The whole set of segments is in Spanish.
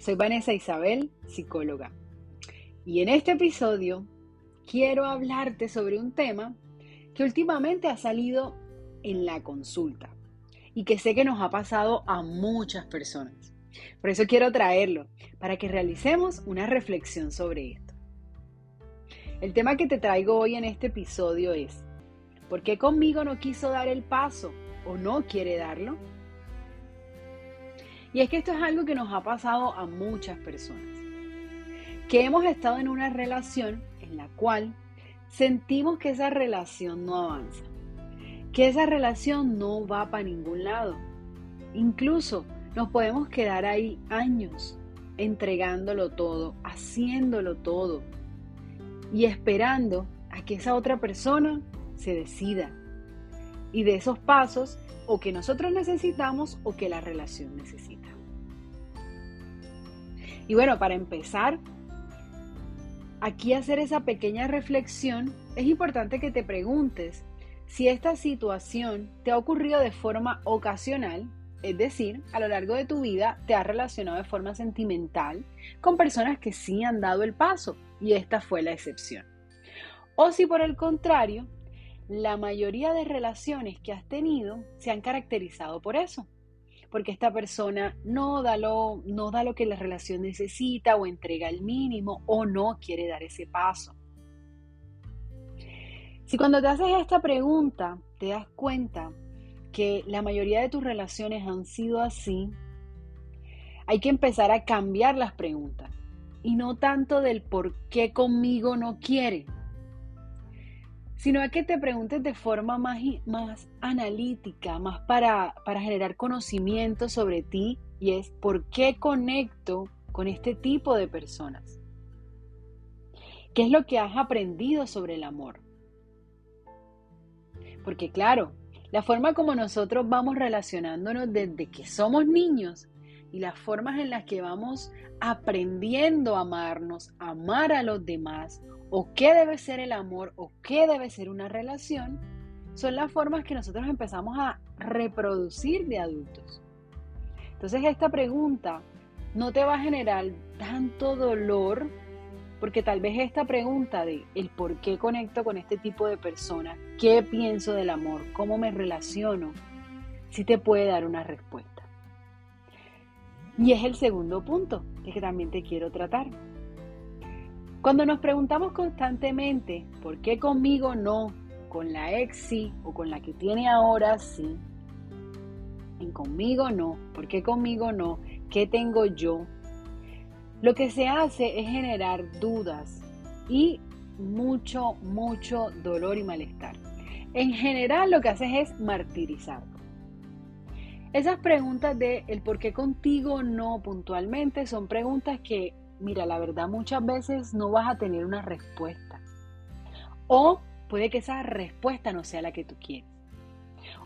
Soy Vanessa Isabel, psicóloga. Y en este episodio quiero hablarte sobre un tema que últimamente ha salido en la consulta y que sé que nos ha pasado a muchas personas. Por eso quiero traerlo, para que realicemos una reflexión sobre esto. El tema que te traigo hoy en este episodio es, ¿por qué conmigo no quiso dar el paso o no quiere darlo? Y es que esto es algo que nos ha pasado a muchas personas, que hemos estado en una relación en la cual sentimos que esa relación no avanza, que esa relación no va para ningún lado. Incluso nos podemos quedar ahí años entregándolo todo, haciéndolo todo y esperando a que esa otra persona se decida. Y de esos pasos, o que nosotros necesitamos o que la relación necesita. Y bueno, para empezar, aquí hacer esa pequeña reflexión, es importante que te preguntes si esta situación te ha ocurrido de forma ocasional, es decir, a lo largo de tu vida te has relacionado de forma sentimental con personas que sí han dado el paso y esta fue la excepción. O si por el contrario, la mayoría de relaciones que has tenido se han caracterizado por eso, porque esta persona no da lo, no da lo que la relación necesita o entrega el mínimo o no quiere dar ese paso. Si cuando te haces esta pregunta te das cuenta que la mayoría de tus relaciones han sido así, hay que empezar a cambiar las preguntas y no tanto del por qué conmigo no quiere, sino a que te preguntes de forma más, más analítica, más para, para generar conocimiento sobre ti y es por qué conecto con este tipo de personas. ¿Qué es lo que has aprendido sobre el amor? Porque claro, la forma como nosotros vamos relacionándonos desde que somos niños y las formas en las que vamos aprendiendo a amarnos, amar a los demás, o qué debe ser el amor, o qué debe ser una relación, son las formas que nosotros empezamos a reproducir de adultos. Entonces esta pregunta no te va a generar tanto dolor, porque tal vez esta pregunta de el por qué conecto con este tipo de personas, qué pienso del amor, cómo me relaciono, sí te puede dar una respuesta. Y es el segundo punto que también te quiero tratar. Cuando nos preguntamos constantemente, ¿por qué conmigo no? Con la ex sí o con la que tiene ahora sí. En conmigo no, ¿por qué conmigo no? ¿Qué tengo yo? Lo que se hace es generar dudas y mucho, mucho dolor y malestar. En general lo que haces es martirizar. Esas preguntas de el por qué contigo no puntualmente son preguntas que, mira, la verdad muchas veces no vas a tener una respuesta. O puede que esa respuesta no sea la que tú quieres.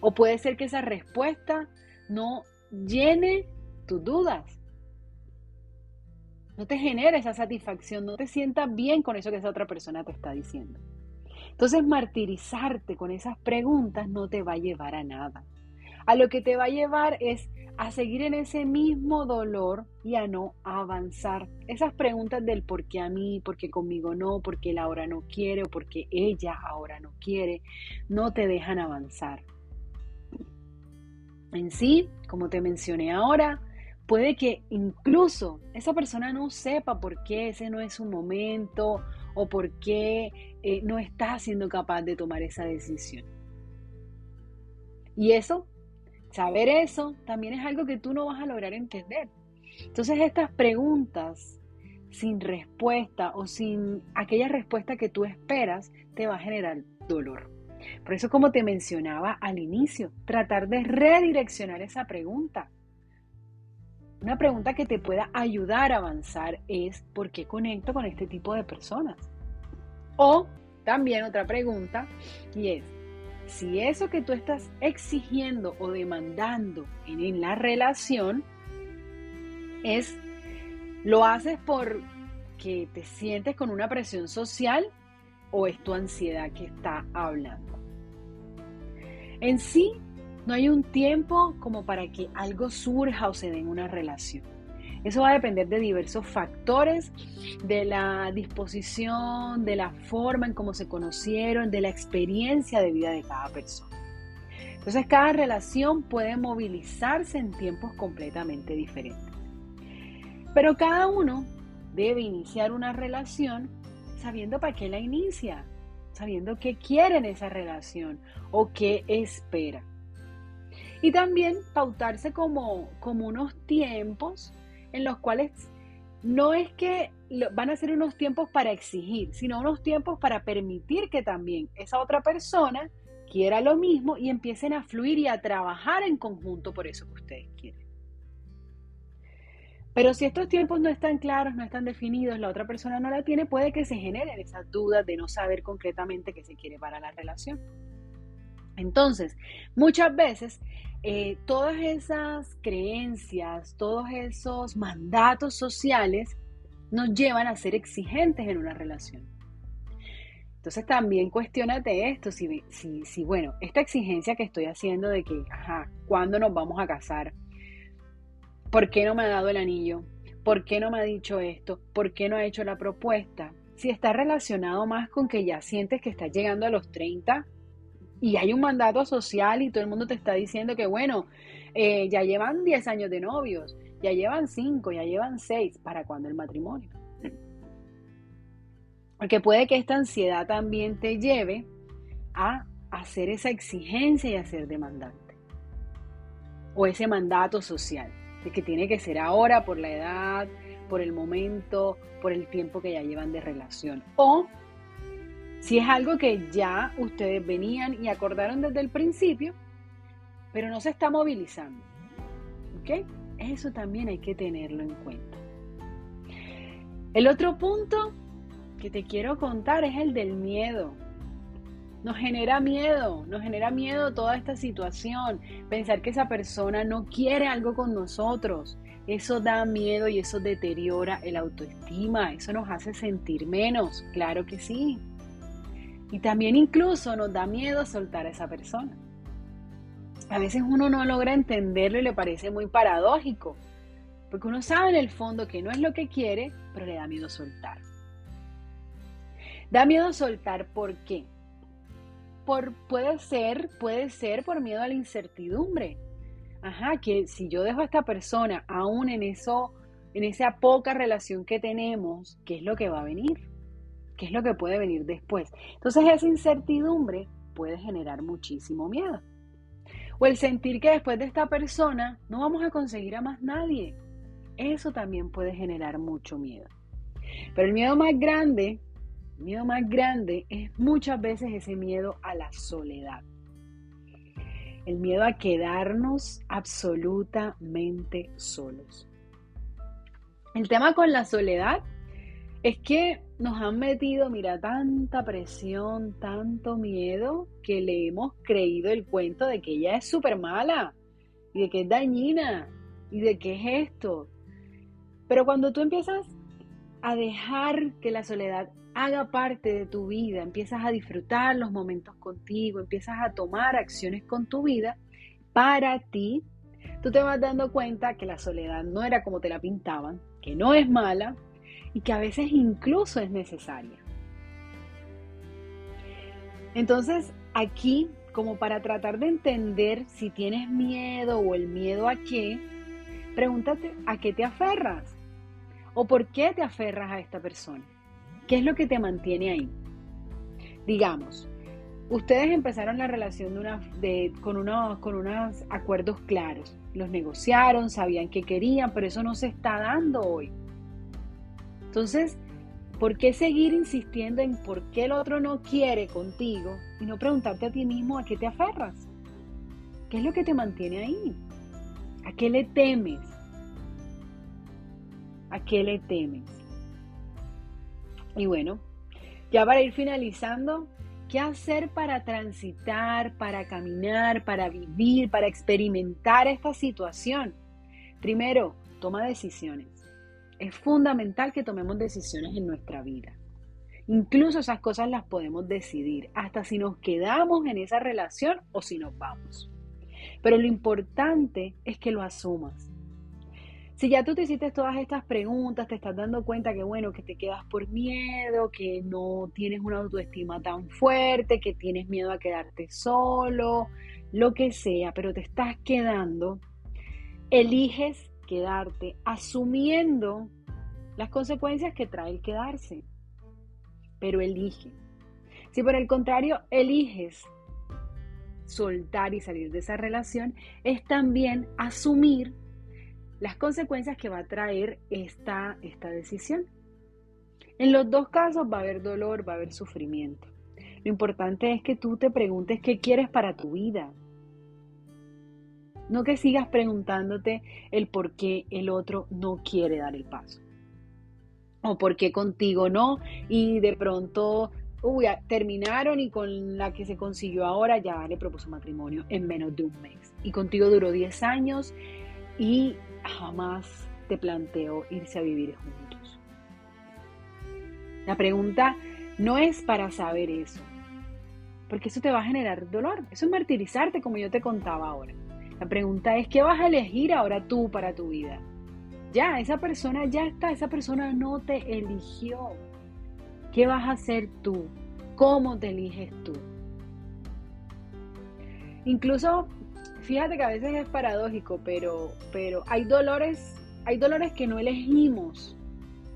O puede ser que esa respuesta no llene tus dudas. No te genere esa satisfacción, no te sientas bien con eso que esa otra persona te está diciendo. Entonces, martirizarte con esas preguntas no te va a llevar a nada a lo que te va a llevar es a seguir en ese mismo dolor y a no avanzar. Esas preguntas del por qué a mí, por qué conmigo no, por qué él ahora no quiere o por qué ella ahora no quiere, no te dejan avanzar. En sí, como te mencioné ahora, puede que incluso esa persona no sepa por qué ese no es su momento o por qué eh, no está siendo capaz de tomar esa decisión. Y eso Saber eso también es algo que tú no vas a lograr entender. Entonces estas preguntas sin respuesta o sin aquella respuesta que tú esperas te va a generar dolor. Por eso, como te mencionaba al inicio, tratar de redireccionar esa pregunta. Una pregunta que te pueda ayudar a avanzar es ¿por qué conecto con este tipo de personas? O también otra pregunta y es si eso que tú estás exigiendo o demandando en, la relación es, lo haces porque te sientes con una presión social o es tu ansiedad que está hablando. En sí, no hay un tiempo como para que algo surja o se dé en una relación. Eso va a depender de diversos factores, de la disposición, de la forma en cómo se conocieron, de la experiencia de vida de cada persona. Entonces cada relación puede movilizarse en tiempos completamente diferentes. Pero cada uno debe iniciar una relación sabiendo para qué la inicia, sabiendo qué quiere en esa relación o qué espera. Y también pautarse como, como unos tiempos en los cuales no es que van a ser unos tiempos para exigir, sino unos tiempos para permitir que también esa otra persona quiera lo mismo y empiecen a fluir y a trabajar en conjunto por eso que ustedes quieren. Pero si estos tiempos no están claros, no están definidos, la otra persona no la tiene, puede que se generen esas dudas de no saber concretamente qué se quiere para la relación. Entonces, muchas veces eh, todas esas creencias, todos esos mandatos sociales nos llevan a ser exigentes en una relación. Entonces también cuestionate esto, si, si, si, bueno, esta exigencia que estoy haciendo de que, ajá, ¿cuándo nos vamos a casar? ¿Por qué no me ha dado el anillo? ¿Por qué no me ha dicho esto? ¿Por qué no ha hecho la propuesta? Si está relacionado más con que ya sientes que estás llegando a los 30, y hay un mandato social y todo el mundo te está diciendo que, bueno, eh, ya llevan 10 años de novios, ya llevan 5, ya llevan 6, ¿para cuándo el matrimonio? Porque puede que esta ansiedad también te lleve a hacer esa exigencia y a ser demandante. O ese mandato social, de que tiene que ser ahora por la edad, por el momento, por el tiempo que ya llevan de relación. O si es algo que ya ustedes venían y acordaron desde el principio, pero no se está movilizando. ¿Ok? Eso también hay que tenerlo en cuenta. El otro punto que te quiero contar es el del miedo. Nos genera miedo, nos genera miedo toda esta situación, pensar que esa persona no quiere algo con nosotros. Eso da miedo y eso deteriora el autoestima, eso nos hace sentir menos, claro que sí. Y también incluso nos da miedo soltar a esa persona. A veces uno no logra entenderlo y le parece muy paradójico, porque uno sabe en el fondo que no es lo que quiere, pero le da miedo soltar. Da miedo soltar, ¿por qué? Por, puede ser, puede ser por miedo a la incertidumbre. Ajá, que si yo dejo a esta persona aún en eso, en esa poca relación que tenemos, ¿qué es lo que va a venir? Qué es lo que puede venir después. Entonces esa incertidumbre puede generar muchísimo miedo. O el sentir que después de esta persona no vamos a conseguir a más nadie. Eso también puede generar mucho miedo. Pero el miedo más grande, el miedo más grande es muchas veces ese miedo a la soledad. El miedo a quedarnos absolutamente solos. El tema con la soledad es que nos han metido, mira, tanta presión, tanto miedo, que le hemos creído el cuento de que ella es súper mala y de que es dañina y de que es esto. Pero cuando tú empiezas a dejar que la soledad haga parte de tu vida, empiezas a disfrutar los momentos contigo, empiezas a tomar acciones con tu vida, para ti, tú te vas dando cuenta que la soledad no era como te la pintaban, que no es mala, y que a veces incluso es necesaria. Entonces, aquí, como para tratar de entender si tienes miedo o el miedo a qué, pregúntate a qué te aferras o por qué te aferras a esta persona. ¿Qué es lo que te mantiene ahí? Digamos, ustedes empezaron la relación con, unos, con unos acuerdos claros. Los negociaron, sabían qué querían, pero eso no se está dando hoy. Entonces, ¿por qué seguir insistiendo en por qué el otro no quiere contigo y no preguntarte a ti mismo a qué te aferras? ¿Qué es lo que te mantiene ahí? ¿A qué le temes? ¿A qué le temes? Y bueno, ya para ir finalizando, ¿qué hacer para transitar, para caminar, para vivir, para experimentar esta situación? Primero, toma decisiones. Es fundamental que tomemos decisiones en nuestra vida. Incluso esas cosas las podemos decidir, hasta si nos quedamos en esa relación o si nos vamos. Pero lo importante es que lo asumas. Si ya tú te hiciste todas estas preguntas, te estás dando cuenta que bueno, que te quedas por miedo, que no tienes una autoestima tan fuerte, que tienes miedo a quedarte solo, lo que sea, pero te estás quedando, eliges quedarte asumiendo las consecuencias que trae el quedarse. Pero elige. Si por el contrario eliges soltar y salir de esa relación, es también asumir las consecuencias que va a traer esta, esta decisión. En los dos casos va a haber dolor, va a haber sufrimiento. Lo importante es que tú te preguntes qué quieres para tu vida. No que sigas preguntándote el por qué el otro no quiere dar el paso. O por qué contigo no. Y de pronto, uy, terminaron y con la que se consiguió ahora ya le propuso matrimonio en menos de un mes. Y contigo duró 10 años y jamás te planteó irse a vivir juntos. La pregunta no es para saber eso, porque eso te va a generar dolor, eso es martirizarte como yo te contaba ahora. La pregunta es, ¿qué vas a elegir ahora tú para tu vida? Ya, esa persona ya está, esa persona no te eligió. ¿Qué vas a hacer tú? ¿Cómo te eliges tú? Incluso Fíjate que a veces es paradójico, pero, pero hay dolores, hay dolores que no elegimos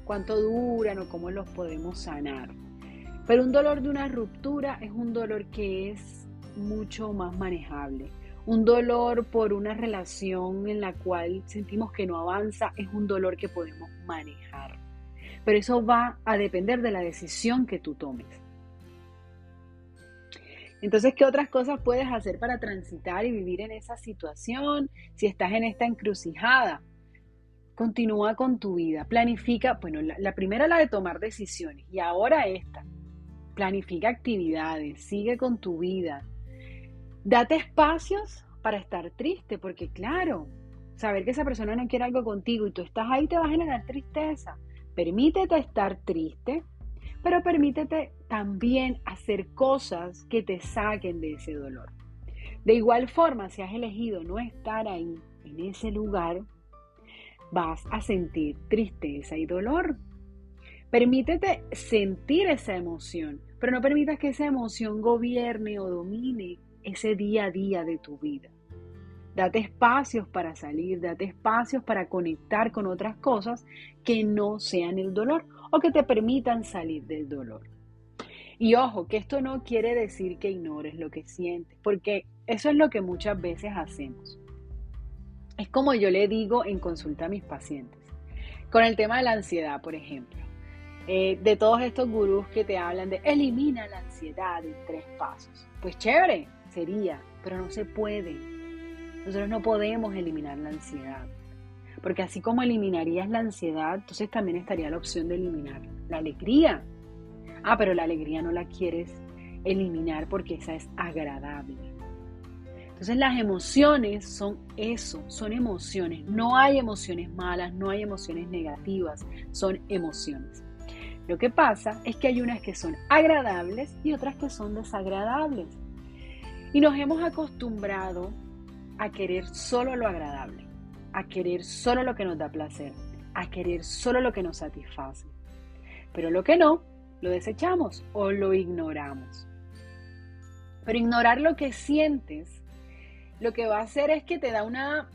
cuánto duran o cómo los podemos sanar. Pero un dolor de una ruptura es un dolor que es mucho más manejable. Un dolor por una relación en la cual sentimos que no avanza es un dolor que podemos manejar. Pero eso va a depender de la decisión que tú tomes. Entonces, ¿qué otras cosas puedes hacer para transitar y vivir en esa situación? Si estás en esta encrucijada, continúa con tu vida, planifica, bueno, la, primera la de tomar decisiones y ahora esta, planifica actividades, sigue con tu vida, date espacios para estar triste, porque claro, saber que esa persona no quiere algo contigo y tú estás ahí te va a generar tristeza. Permítete estar triste, pero permítete también hacer cosas que te saquen de ese dolor. De igual forma, si has elegido no estar ahí, en ese lugar, vas a sentir tristeza y dolor. Permítete sentir esa emoción, pero no permitas que esa emoción gobierne o domine ese día a día de tu vida. Date espacios para salir, date espacios para conectar con otras cosas que no sean el dolor o que te permitan salir del dolor. Y ojo, que esto no quiere decir que ignores lo que sientes, porque eso es lo que muchas veces hacemos. Es como yo le digo en consulta a mis pacientes, con el tema de la ansiedad, por ejemplo. Eh, de todos estos gurús que te hablan de elimina la ansiedad en tres pasos. Pues chévere, pero no se puede. Nosotros no podemos eliminar la ansiedad. Porque así como eliminarías la ansiedad, entonces también estaría la opción de eliminar la alegría. Ah, pero la alegría no la quieres eliminar porque esa es agradable. Entonces las emociones son eso, son emociones. No hay emociones malas, no hay emociones negativas, son emociones. Lo que pasa es que hay unas que son agradables y otras que son desagradables. Y nos hemos acostumbrado a querer solo lo agradable a querer solo lo que nos da placer, a querer solo lo que nos satisface. Pero lo que no, lo desechamos o lo ignoramos. Pero ignorar lo que sientes, lo que va a hacer es que te da una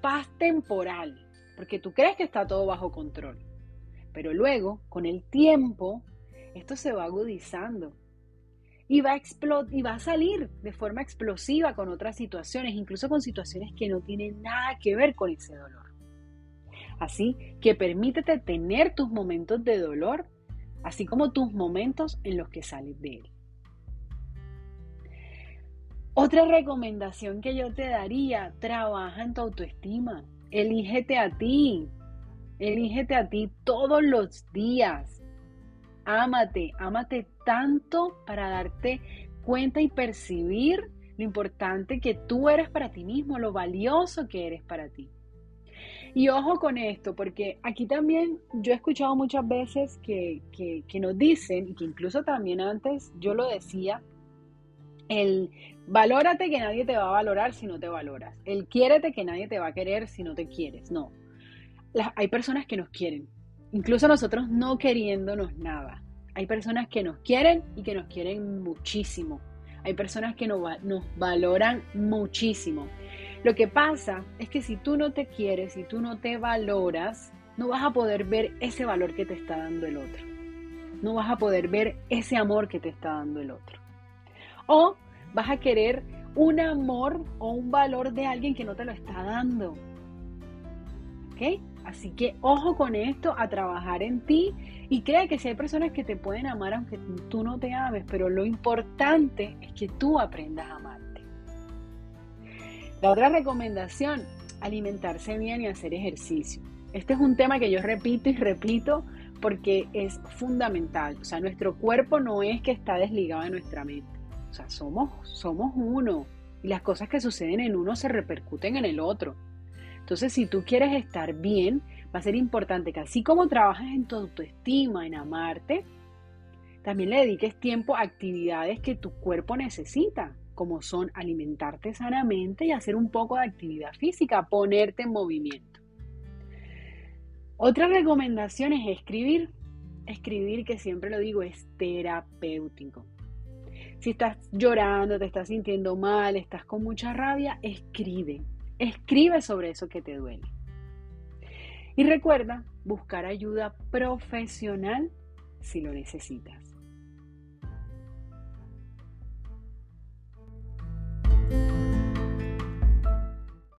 paz temporal, porque tú crees que está todo bajo control. Pero luego, con el tiempo, esto se va agudizando y va, a y va a salir de forma explosiva con otras situaciones, incluso con situaciones que no tienen nada que ver con ese dolor. Así que permítete tener tus momentos de dolor, así como tus momentos en los que sales de él. Otra recomendación que yo te daría, trabaja en tu autoestima, elígete a ti, elígete a ti todos los días. Ámate, ámate tanto para darte cuenta y percibir lo importante que tú eres para ti mismo, lo valioso que eres para ti. Y ojo con esto, porque aquí también yo he escuchado muchas veces que, que, nos dicen, y que incluso también antes yo lo decía, el valórate que nadie te va a valorar si no te valoras, el quiérete que nadie te va a querer si no te quieres, no. hay personas que nos quieren, incluso nosotros no queriéndonos nada. Hay personas que nos quieren y que nos quieren muchísimo. Hay personas que nos, valoran muchísimo. Lo que pasa es que si tú no te quieres, si tú no te valoras, no vas a poder ver ese valor que te está dando el otro. No vas a poder ver ese amor que te está dando el otro. O vas a querer un amor o un valor de alguien que no te lo está dando. ¿Ok? Así que ojo con esto, a trabajar en ti y crea que si hay personas que te pueden amar aunque tú no te ames, pero lo importante es que tú aprendas a amarte. La otra recomendación, alimentarse bien y hacer ejercicio. Este es un tema que yo repito y repito porque es fundamental. O sea, nuestro cuerpo no es que está desligado de nuestra mente. O sea, somos, somos uno y las cosas que suceden en uno se repercuten en el otro. Entonces, si tú quieres estar bien, va a ser importante que así como trabajas en tu autoestima, en amarte, también le dediques tiempo a actividades que tu cuerpo necesita, como son alimentarte sanamente y hacer un poco de actividad física, ponerte en movimiento. Otra recomendación es escribir. Escribir, que siempre lo digo, es terapéutico. Si estás llorando, te estás sintiendo mal, estás con mucha rabia, escribe. Escribe sobre eso que te duele. Y recuerda buscar ayuda profesional si lo necesitas.